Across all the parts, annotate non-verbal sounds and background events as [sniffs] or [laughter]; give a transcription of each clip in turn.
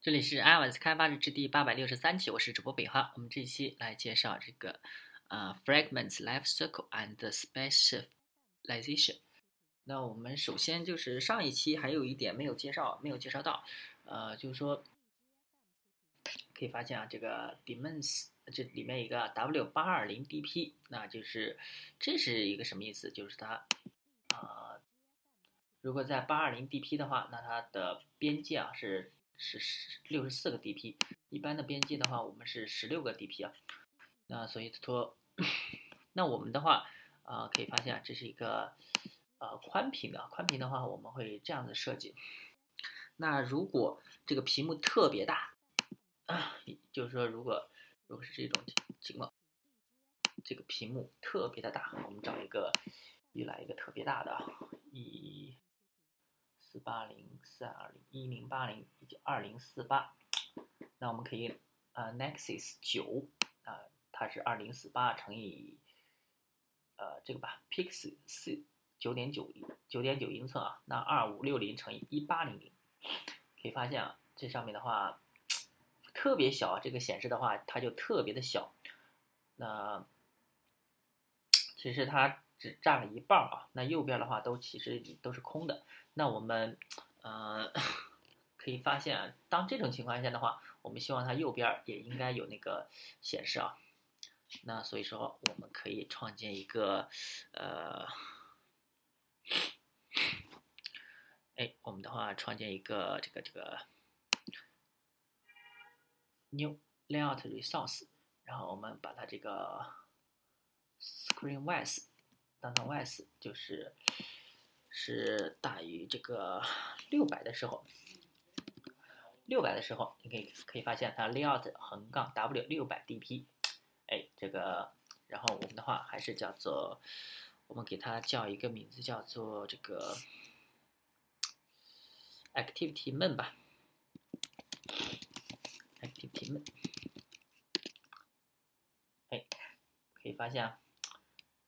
这里是 iOS 开发日志第八百六十三期，我是主播北哈。我们这一期来介绍这个呃 Fragments Life Cycle and Specialization。那我们首先就是上一期还有一点没有介绍，没有介绍到，呃，就是说可以发现啊，这个 Dimensions 这里面一个 W 八二零 DP，那就是这是一个什么意思？就是它啊，如果在八二零 DP 的话，那它的边界啊是。是十六十四个 DP，一般的边界的话，我们是十六个 DP 啊。那所以说，[laughs] 那我们的话，啊，可以发现啊，这是一个呃宽屏的，宽屏的话，我们会这样子设计。那如果这个屏幕特别大，啊，就是说，如果如果是这种情况，这个屏幕特别的大，我们找一个，又来一个特别大的，一。四八零四二零一零八零以及二零四八，那我们可以呃 Nexus 九啊，它是二零四八乘以呃这个吧，Pix 四九点九九点九英寸啊，那二五六零乘以一八零零，可以发现啊，这上面的话特别小，这个显示的话它就特别的小，那其实它。只占了一半啊，那右边的话都其实都是空的。那我们呃 [laughs] 可以发现，当这种情况下的话，我们希望它右边也应该有那个显示啊。那所以说，我们可以创建一个呃，哎，我们的话创建一个这个这个 new layout resource，然后我们把它这个 screen width。当它 y 四就是是大于这个 [laughs] 六百的时候，六百的时候，你可以可以发现它 layout 横杠 w 六百 dp，哎，这个，然后我们的话还是叫做，我们给它叫一个名字叫做这个 activity main 吧，activity main，哎，可以发现啊。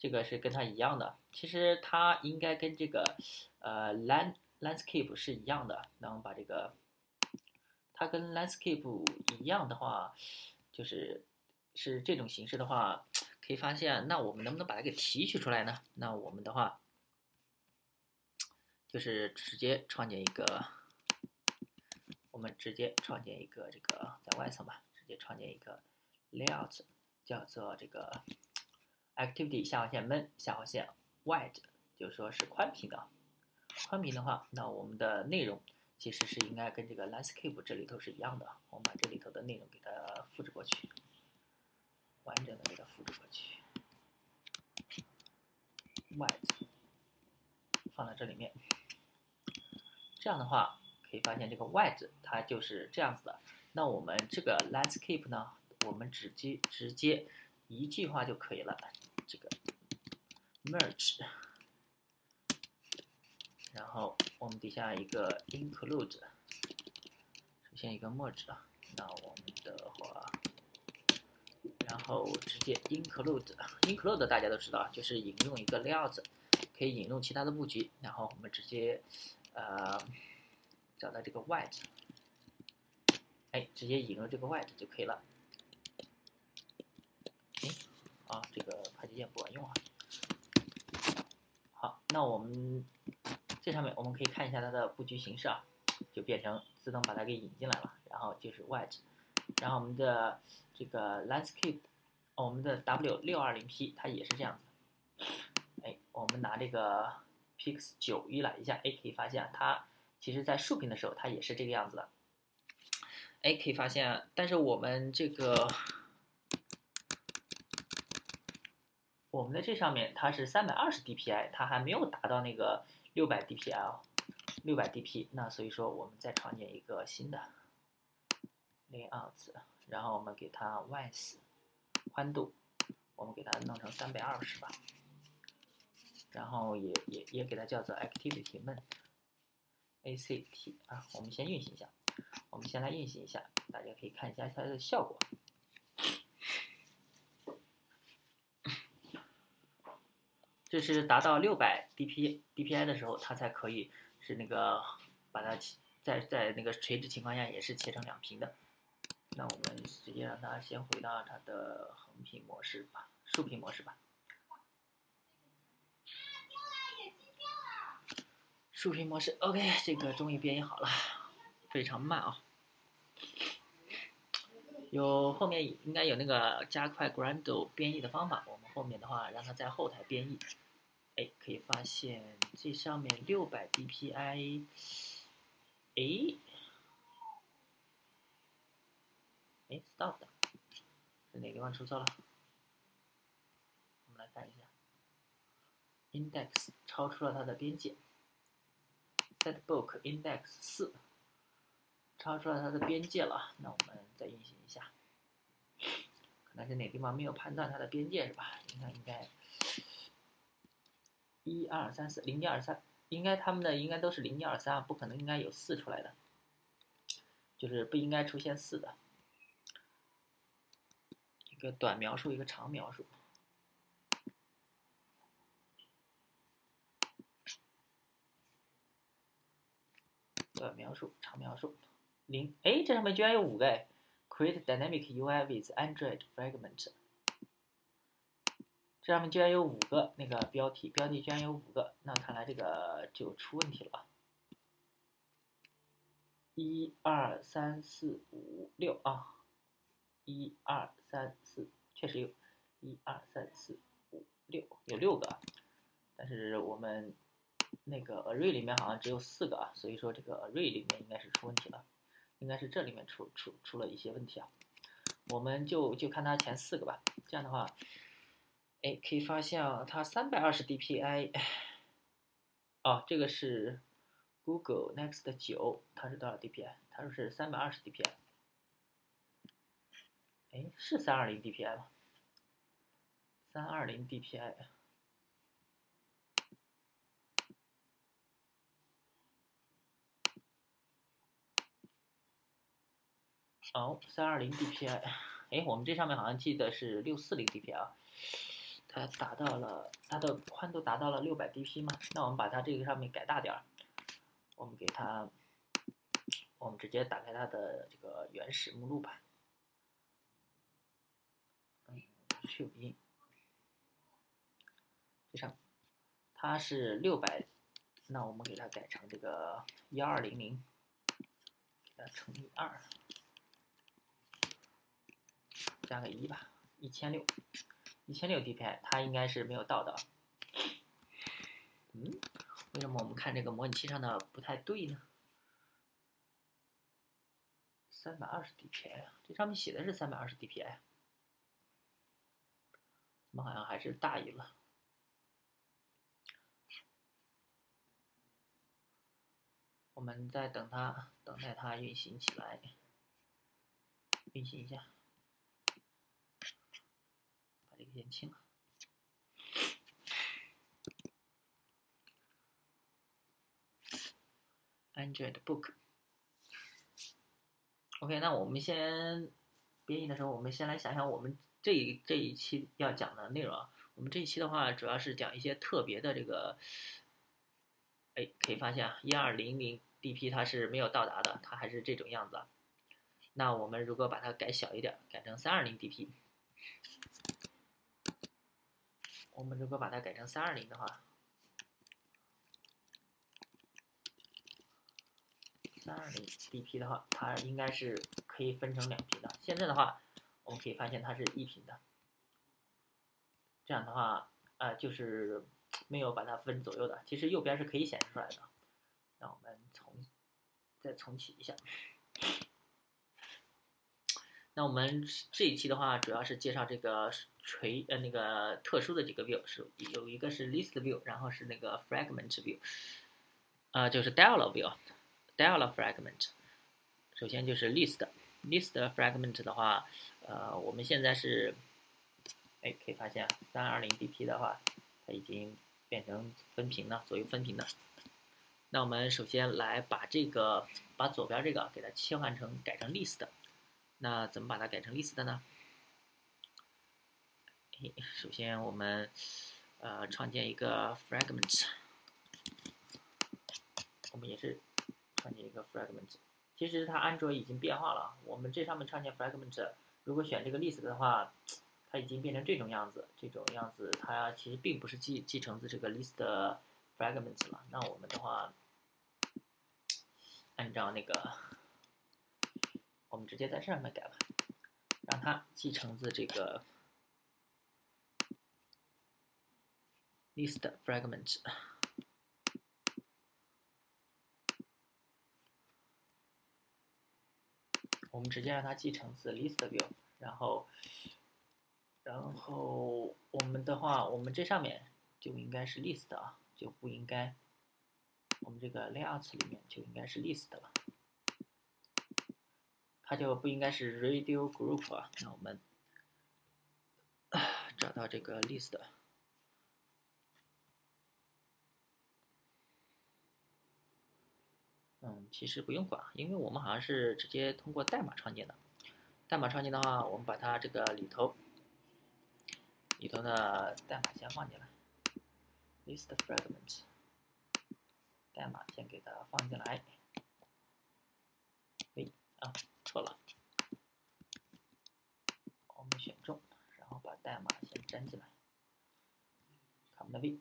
这个是跟它一样的，其实它应该跟这个呃 land landscape 是一样的。那我们把这个它跟 landscape 一样的话，就是是这种形式的话，可以发现，那我们能不能把它给提取出来呢？那我们的话就是直接创建一个，我们直接创建一个这个在外层吧，直接创建一个 layout，叫做这个。Activity 下划线 main 下划线 wide 就是说是宽屏的，宽屏的话，那我们的内容其实是应该跟这个 landscape 这里头是一样的。我们把这里头的内容给它复制过去，完整的给它复制过去，wide 放在这里面。这样的话可以发现这个 wide 它就是这样子的。那我们这个 landscape 呢，我们直接直接一句话就可以了。这个 merge，然后我们底下一个 include，首先一个 merge 啊，那我们的话，然后直接 include，include 大家都知道，就是引用一个 layout，可以引用其他的布局，然后我们直接呃找到这个 white，哎，直接引入这个 white 就可以了。啊，这个也不管用啊。好，那我们这上面我们可以看一下它的布局形式啊，就变成自动把它给引进来了。然后就是 white，然后我们的这个 landscape，我们的 W 六二零 P 它也是这样子。哎，我们拿这个 Pix 九预览一下，哎，可以发现它其实在竖屏的时候它也是这个样子的。哎，可以发现，但是我们这个。我们的这上面它是三百二十 DPI，它还没有达到那个六百 DPI，六百 DP。那所以说我们再创建一个新的 layout，然后我们给它 width 宽度，我们给它弄成三百二十吧。然后也也也给它叫做 activity main，act 啊，我们先运行一下，我们先来运行一下，大家可以看一下它的效果。这是达到六百 DP DPI 的时候，它才可以是那个把它在在那个垂直情况下也是切成两屏的。那我们直接让它先回到它的横屏模式吧，竖屏模式吧。竖屏模式，OK，这个终于编译好了，非常慢啊。有后面应该有那个加快 Gradle 编译的方法，我们后面的话让它在后台编译。哎，可以发现这上面六百 DPI，哎，哎，stop 的，是哪个地方出错了？我们来看一下，index 超出了它的边界。setbook index 四超出了它的边界了，那我们再运行一下，可能是哪地方没有判断它的边界是吧？应该应该一二三四零一二三，应该他们的应该都是零一二三，不可能应该有四出来的，就是不应该出现四的，一个短描述，一个长描述。短描述，长描述，零，哎，这上面居然有五个哎，Create dynamic UI with Android fragment，这上面居然有五个那个标题，标题居然有五个，那看来这个就出问题了。一二三四五六啊，一二三四，确实有，一二三四五六，有六个，但是我们。那个 array 里面好像只有四个啊，所以说这个 array 里面应该是出问题了，应该是这里面出出出了一些问题啊。我们就就看它前四个吧，这样的话，哎，可以发现啊它三百二十 dpi，哦，这个是 Google Next 九，它是多少 dpi？它说是三百二十 dpi，哎，是三二零 dpi 吗？三二零 dpi。哦，三二零 DPI，哎，我们这上面好像记得是六四零 DPI 啊，它达到了它的宽度达到了六百 DP 嘛？那我们把它这个上面改大点儿，我们给它，我们直接打开它的这个原始目录吧。嗯，去语音，这上它是六百，那我们给它改成这个幺二零零，给它乘以二。加个一吧，一千六，一千六 DPI，它应该是没有到的。嗯，为什么我们看这个模拟器上的不太对呢？三百二十 DPI 啊，这上面写的是三百二十 DPI，怎么好像还是大于了？我们再等它，等待它运行起来，运行一下。减轻了。Android Book。OK，那我们先编译的时候，我们先来想想我们这一这一期要讲的内容啊。我们这一期的话，主要是讲一些特别的这个，哎，可以发现啊，一二零零 DP 它是没有到达的，它还是这种样子啊。那我们如果把它改小一点，改成三二零 DP。我们如果把它改成三二零的话，三二零 DP 的话，它应该是可以分成两屏的。现在的话，我们可以发现它是一屏的。这样的话，啊，就是没有把它分左右的。其实右边是可以显示出来的。让我们重再重启一下。那我们这一期的话，主要是介绍这个垂呃那个特殊的几个 view，是有一个是 list view，然后是那个 fragment view，啊就是 dialog view，dialog fragment。首先就是 list，list fragment 的话，呃我们现在是，哎可以发现三二零 dp 的话，它已经变成分屏了，左右分屏了。那我们首先来把这个把左边这个给它切换成改成 list。那怎么把它改成 list 的首先我们呃创建一个 fragment，我们也是创建一个 fragment。其实它安卓已经变化了，我们这上面创建 fragment，如果选这个 list 的话，它已经变成这种样子，这种样子它其实并不是继继承自这个 list fragment 了。那我们的话，按照那个，我们直接在上面改吧，让它继承自这个 list fragment。我们直接让它继承自 list view，然后，然后我们的话，我们这上面就应该是 list 啊，就不应该，我们这个 layouts 里面就应该是 list 了，它就不应该是 radio group 啊。那我们 [sighs] 找到这个 list。嗯，其实不用管，因为我们好像是直接通过代码创建的。代码创建的话，我们把它这个里头里头的代码先放进来，list fragment，代码先给它放进来。哎，啊，错了，我们选中，然后把代码先粘进来，Command V。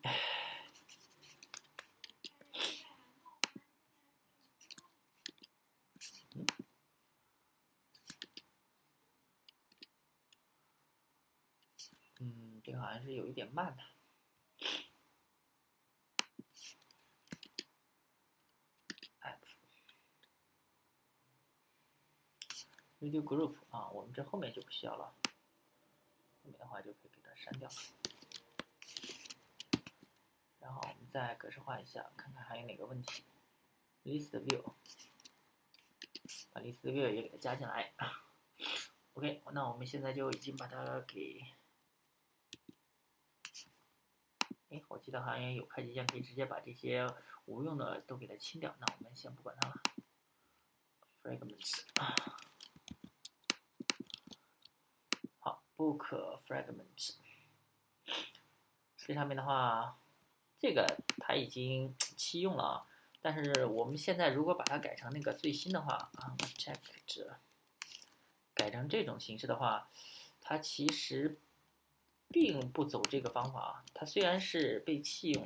这好像是有一点慢的。app，radio group 啊，我们这后面就不需要了，后面的话就可以给它删掉了。然后我们再格式化一下，看看还有哪个问题。list view，把 list view 也给它加进来。OK，那我们现在就已经把它给。哎，我记得好像有快捷键，可以直接把这些无用的都给它清掉。那我们先不管它了。Fragments，好，Book Fragments。这上面的话，这个它已经弃用了啊，但是我们现在如果把它改成那个最新的话啊，Checked，改成这种形式的话，它其实。并不走这个方法啊，它虽然是被弃用，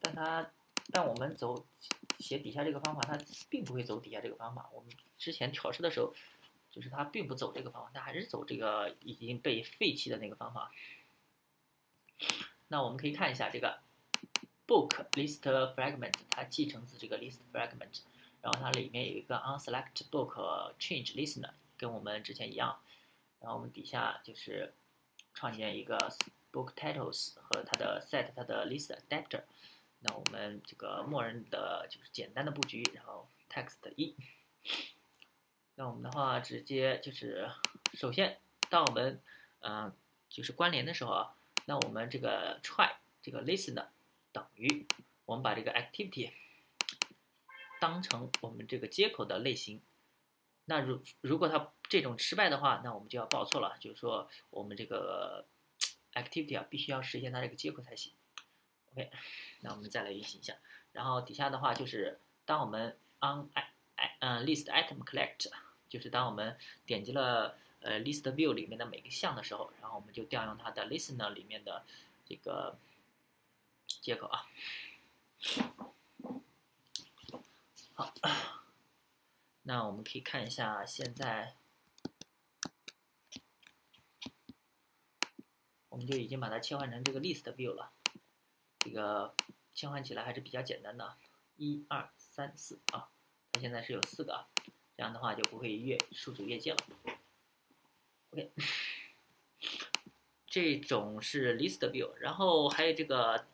但它但我们走写底下这个方法，它并不会走底下这个方法。我们之前调试的时候，就是它并不走这个方法，它还是走这个已经被废弃的那个方法。那我们可以看一下这个 book list fragment，它继承自这个 list fragment，然后它里面有一个 unselect book change listener，跟我们之前一样，然后我们底下就是。创建一个 book titles 和它的 set 它的 list adapter，那我们这个默认的就是简单的布局，然后 text 一，那我们的话直接就是首先当我们嗯就是关联的时候啊，那我们这个 try 这个 listener 等于我们把这个 activity 当成我们这个接口的类型。那如如果它这种失败的话，那我们就要报错了，就是说我们这个 activity 啊，必须要实现它这个接口才行。OK，那我们再来运行一下，然后底下的话就是当我们 on i i 嗯 list item collect，就是当我们点击了呃 list view 里面的每个项的时候，然后我们就调用它的 listener 里面的这个接口啊。好。[coughs] 那我们可以看一下，现在我们就已经把它切换成这个 list view 了。这个切换起来还是比较简单的，一二三四啊，它现在是有四个，这样的话就不会越数组越界了。OK，这种是 list view，然后还有这个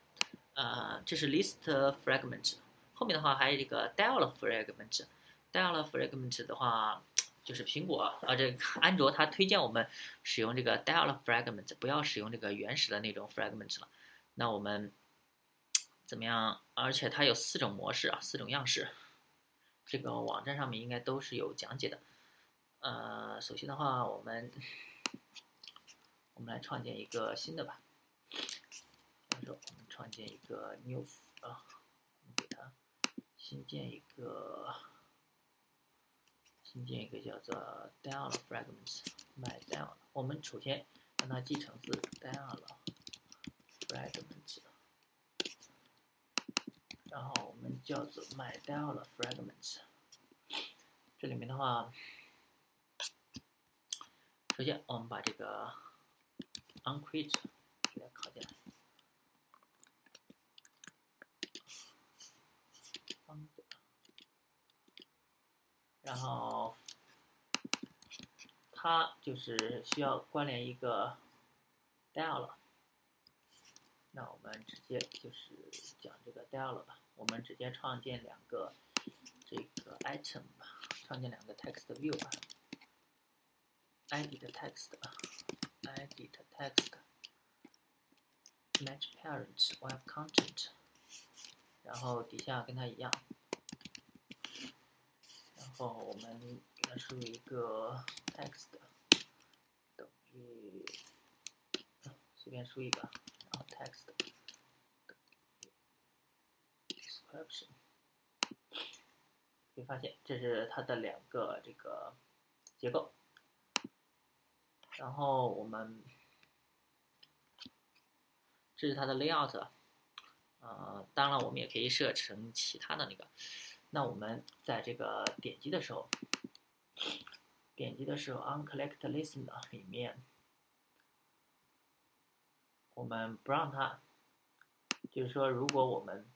呃，这是 list fragment，后面的话还有这个 dial fragment。Dial fragment 的话，就是苹果啊，这个安卓它推荐我们使用这个 Dial fragment，不要使用这个原始的那种 fragment 了。那我们怎么样？而且它有四种模式啊，四种样式，这个网站上面应该都是有讲解的。呃，首先的话，我们我们来创建一个新的吧。我们创建一个 new 啊，我们给它新建一个，新建一个叫做 Dial fragments my Dial。我们首先让它继承自 Dial fragments，然后我们叫做 my Dial fragments。这里面的话，首先我们把这个 onCreate 给它拷进来。然后它就是需要关联一个 dialog，那我们直接就是讲这个 dialog 吧，我们直接创建两个这个 item 吧，创建两个 text view 吧，edit text，edit text，match parent web content，然后底下跟它一样。后我们给它输入一个 text 等于随便输一个，然后 text description，可以发现这是它的两个这个结构。然后我们这是它的 layout，呃，当然我们也可以设成其他的那个。那我们在这个点击的时候，点击的时候，onCollectListener 里面，我们不让它，就是说，如果我们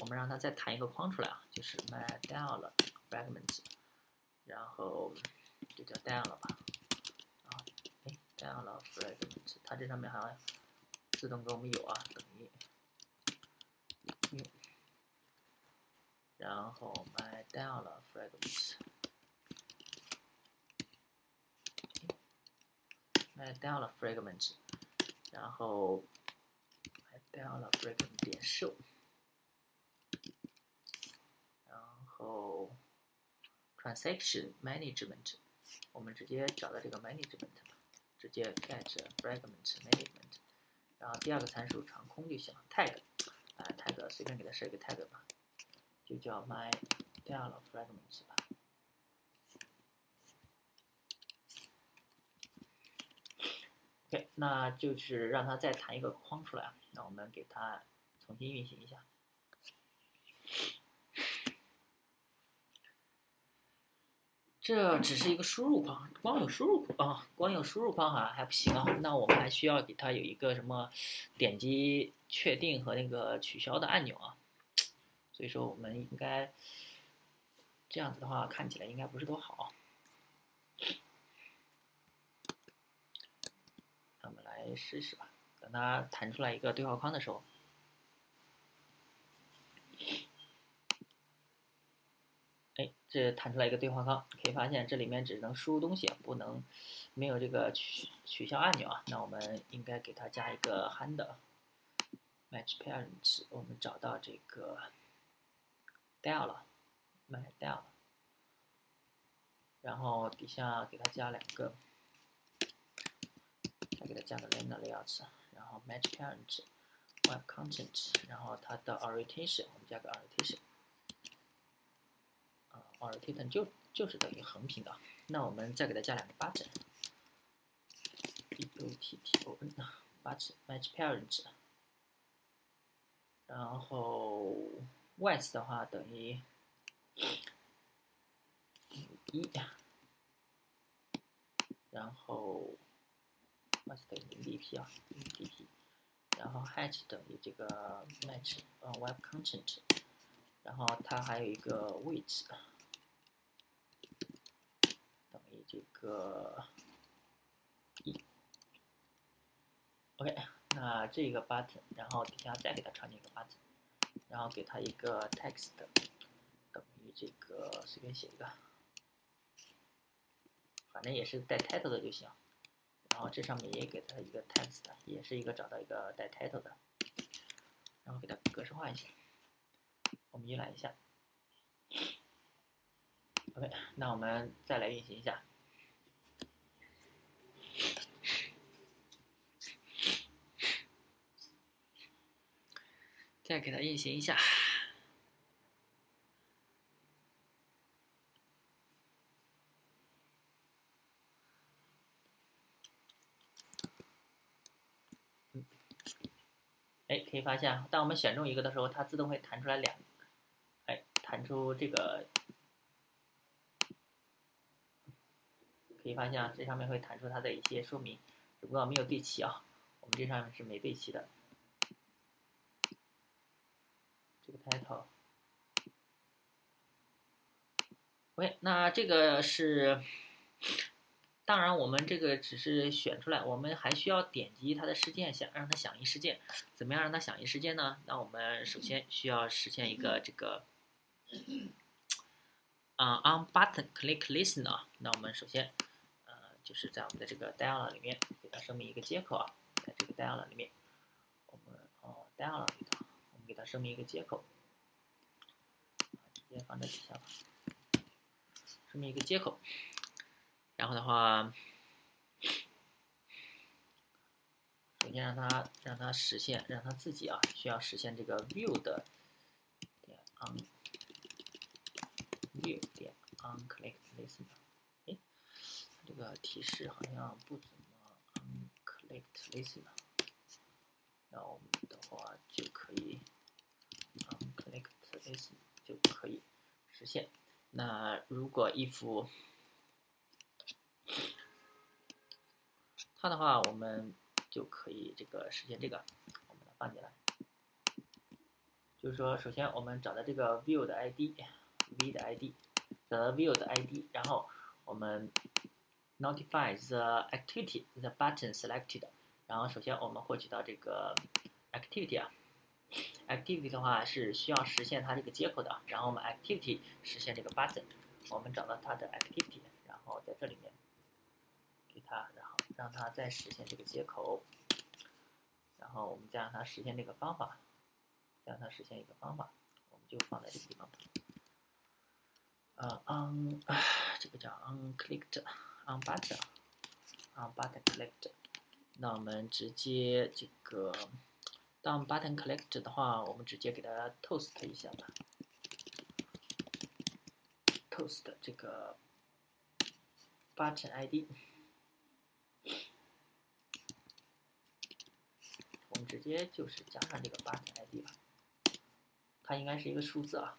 我们让它再弹一个框出来啊，就是 myDialogFragment，然后就叫 Dialog 吧，啊，哎，DialogFragment，它这上面好像自动给我们有啊，然后 my dialog fragments，my dialog fragments，然后 my dialog fragment 点 show，然后 transaction management，我们直接找到这个 management，吧直接 get fragment management，然后第二个参数长空就行了，tag，啊 tag 随便给它设一个 tag 吧。就叫 my dialog fragments 吧。OK，那就是让它再弹一个框出来啊。那我们给它重新运行一下。这只是一个输入框，光有输入啊，光有输入框好像还不行啊。那我们还需要给它有一个什么点击确定和那个取消的按钮啊。所以说，我们应该这样子的话，看起来应该不是多好。那我们来试试吧。等它弹出来一个对话框的时候，哎，这弹出来一个对话框，可以发现这里面只能输入东西，不能没有这个取取消按钮啊。那我们应该给它加一个 handle match parents，我们找到这个。掉了，买掉了，然后底下给它加两个，再给它加个 liner layouts，然后 match parent web content，然后它的 orientation 我们加个 orientation，啊，orientation 就就是等于横屏的，那我们再给它加两个 button，b u t t o n 啊 button match parents，然后。Width 的话等于一，然后 width 等于 dp 啊，dp，然后 height 等于这个 match 呃 web content，然后它还有一个 width 等于这个一，OK，那这个 button，然后底下再给它创建一个 button。然后给它一个 text 等于这个随便写一个，反正也是带 title 的就行。然后这上面也给它一个 text，也是一个找到一个带 title 的，然后给它格式化一下。我们预览一下。OK，那我们再来运行一下。再给它运行一下。哎，可以发现，当我们选中一个的时候，它自动会弹出来两，哎，弹出这个，可以发现啊，这上面会弹出它的一些说明。只不过没有对齐啊，我们这上面是没对齐的。title。OK，那这个是，当然我们这个只是选出来，我们还需要点击它的事件，想让它响应事件。怎么样让它响应事件呢？那我们首先需要实现一个这个，啊，on button click listener。那我们首先，呃，就是在我们的这个 dialog 里面给它声明一个接口啊，在这个 dialog 里面，我们哦 dialog 里头，我们给它声明一个接口，直接放在底下吧。这么一个接口，然后的话，首先让它让它实现，让它自己啊需要实现这个 view 的点 on view 点 on click listen。哎，这个提示好像不怎么 on click listen。那我们的话就可以 on click listen 就可以实现。那如果 if [sniffs] 它的话，我们就可以这个实现这个，我们放进来。就是说，首先我们找到这个 view 的 ID，v 的 ID，找到 view 的 ID，然后我们 notify the activity the button selected，然后首先我们获取到这个 activity 啊。Activity 的话是需要实现它这个接口的，然后我们 activity 实现这个 button，我们找到它的 activity，然后在这里面给它，然后让它再实现这个接口，然后我们再让它实现这个方法，再让它实现一个方法，我们就放在这个地方。呃，on [sighs] 这个叫 on clicked on button on button clicked，那我们直接这个。当 button collect 的话，我们直接给它 toast 一下吧。toast 这个 button ID，我们直接就是加上这个 button ID 吧。它应该是一个数字啊。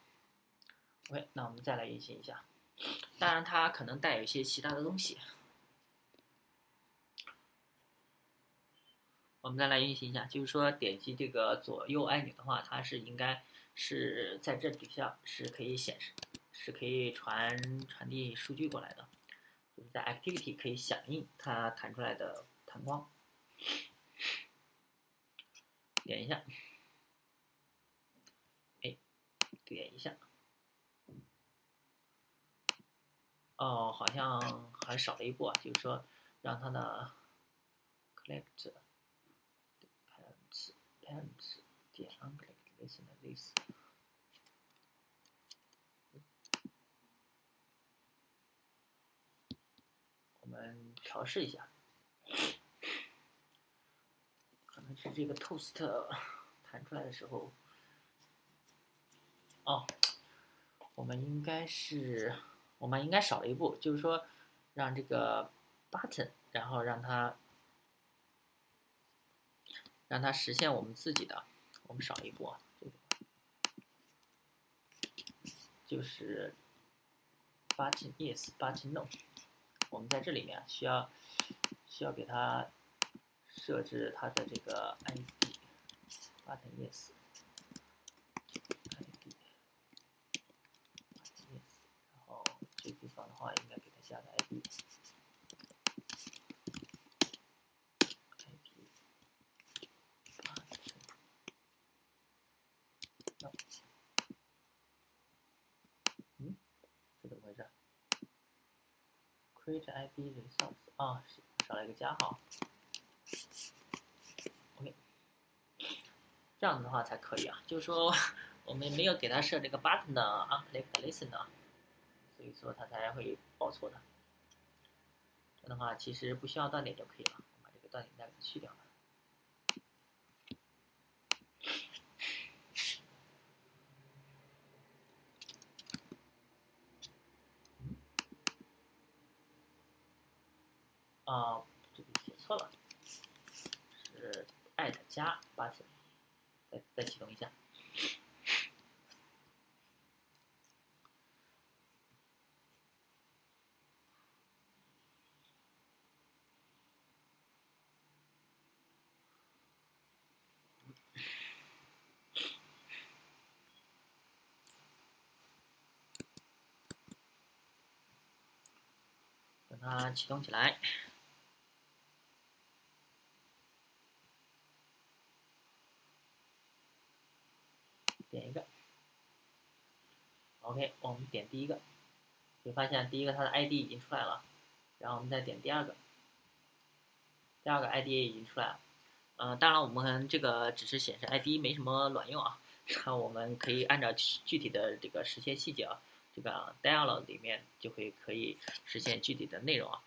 OK，那我们再来运行一下。当然，它可能带有一些其他的东西。我们再来运行一下，就是说点击这个左右按钮的话，它是应该是在这底下是可以显示，是可以传传递数据过来的，就是在 Activity 可以响应它弹出来的弹光。点一下，哎，点一下，哦，好像还少了一步啊，就是说让它的 Collect。Ends 点 unclick listen this，我们调试一下，可能是这个 toast [laughs] 弹出来的时候，哦，我们应该是，我们应该少了一步，就是说让这个 button，然后让它。让它实现我们自己的，我们少一步啊，就是 button yes button no，我们在这里面需要需要给它设置它的这个 ID button yes ID yes，然后这地方的话应该给它加个 ID。Create ID resource 啊，少了一个加号。OK，这样子的话才可以啊。就是说，我们没有给它设这个 button 的 unclick listener，所以说它才会报错的。这样的话，其实不需要断点就可以了。把这个断点再给去掉。啊，这个写错了，是 at 加八千。再再启动一下。等它启动起来。点一个，OK，我们点第一个，会发现第一个它的 ID 已经出来了，然后我们再点第二个，第二个 ID 也已经出来了，嗯，当然我们这个只是显示 ID 没什么卵用啊，那我们可以按照具体的这个实现细节啊，这个 dialog 里面就会可以实现具体的内容啊。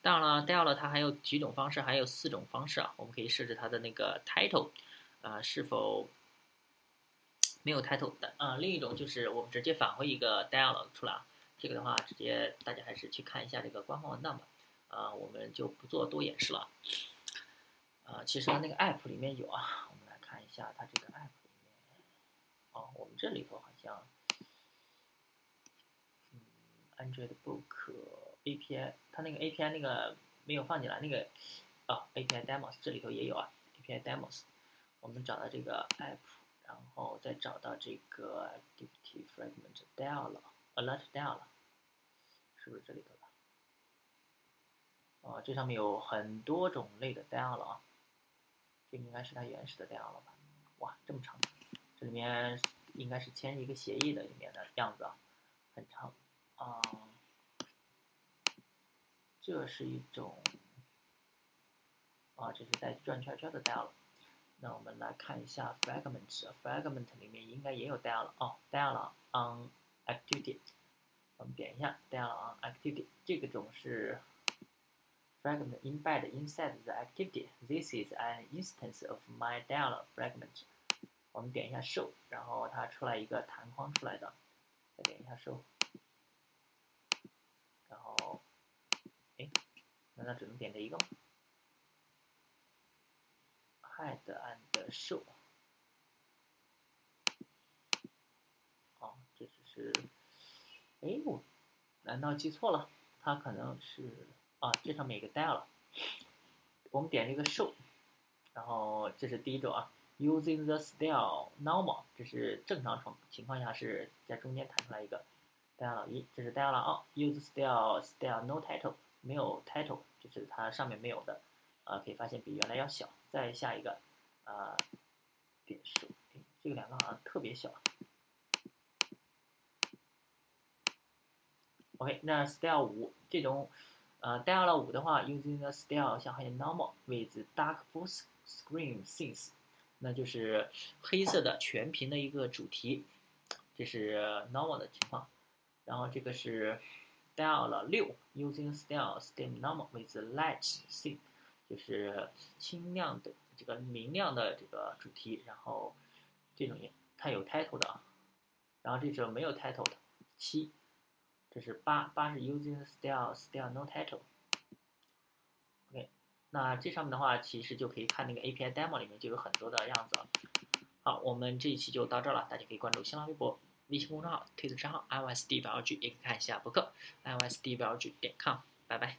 当然了，dialog 它还有几种方式，还有四种方式啊，我们可以设置它的那个 title，啊，是否没有 title 的啊，另一种就是我们直接返回一个 dialog 出来啊，这个的话直接大家还是去看一下这个官方文档吧，啊，我们就不做多演示了，啊，其实它那个 app 里面有啊，我们来看一下它这个 app，哦，我们这里头好像，嗯，Android Book API，它那个 API 那个没有放进来，那个啊 API demos 这里头也有啊，API demos，我们找到这个 app。然后再找到这个 activity fragment dialog alert dialog，是不是这里头的？哦，这上面有很多种类的 dialog 啊，这应该是它原始的 dialog 吧？哇，这么长，这里面应该是签一个协议的里面的样子啊，很长啊。这是一种啊，这是在转圈圈的 dialog。那我们来看一下 fragment，fragment 里面应该也有 dialog 哦，dialog on activity，我们点一下 dialog on activity，这个种是 fragment embed inside the activity，this is an instance of my dialog fragment，我们点一下 show，然后它出来一个弹框出来的，再点一下 show，然后，哎，难道只能点这一个吗 Add and show，哦，这只是，哎，我难道记错了？它可能是啊，这上面有个 dial 了我们点这个 show，然后这是第一种啊，using the style normal，这是正常情情况下是在中间弹出来一个 dial 一，这是 dial 二，use style style no title，没有 title，就是它上面没有的。啊，可以发现比原来要小。再下一个，啊，点数，这个两个好像特别小。OK，那 style 五这种，呃，dial 五的话，using the style 像还有 normal with dark full screen scenes，那就是黑色的全屏的一个主题，这是 normal 的情况。然后这个是 dial 六，using style style normal with light scene。就是清亮的这个明亮的这个主题，然后这种也它有 title 的啊，然后这种没有 title 的七，这是八八是 using style style no title。OK，那这上面的话其实就可以看那个 API demo 里面就有很多的样子了。好，我们这一期就到这了，大家可以关注新浪微博、微信公众号、推特账号 iOSD 表 G，也可以看一下博客 iOSD 表 G 点 com，拜拜。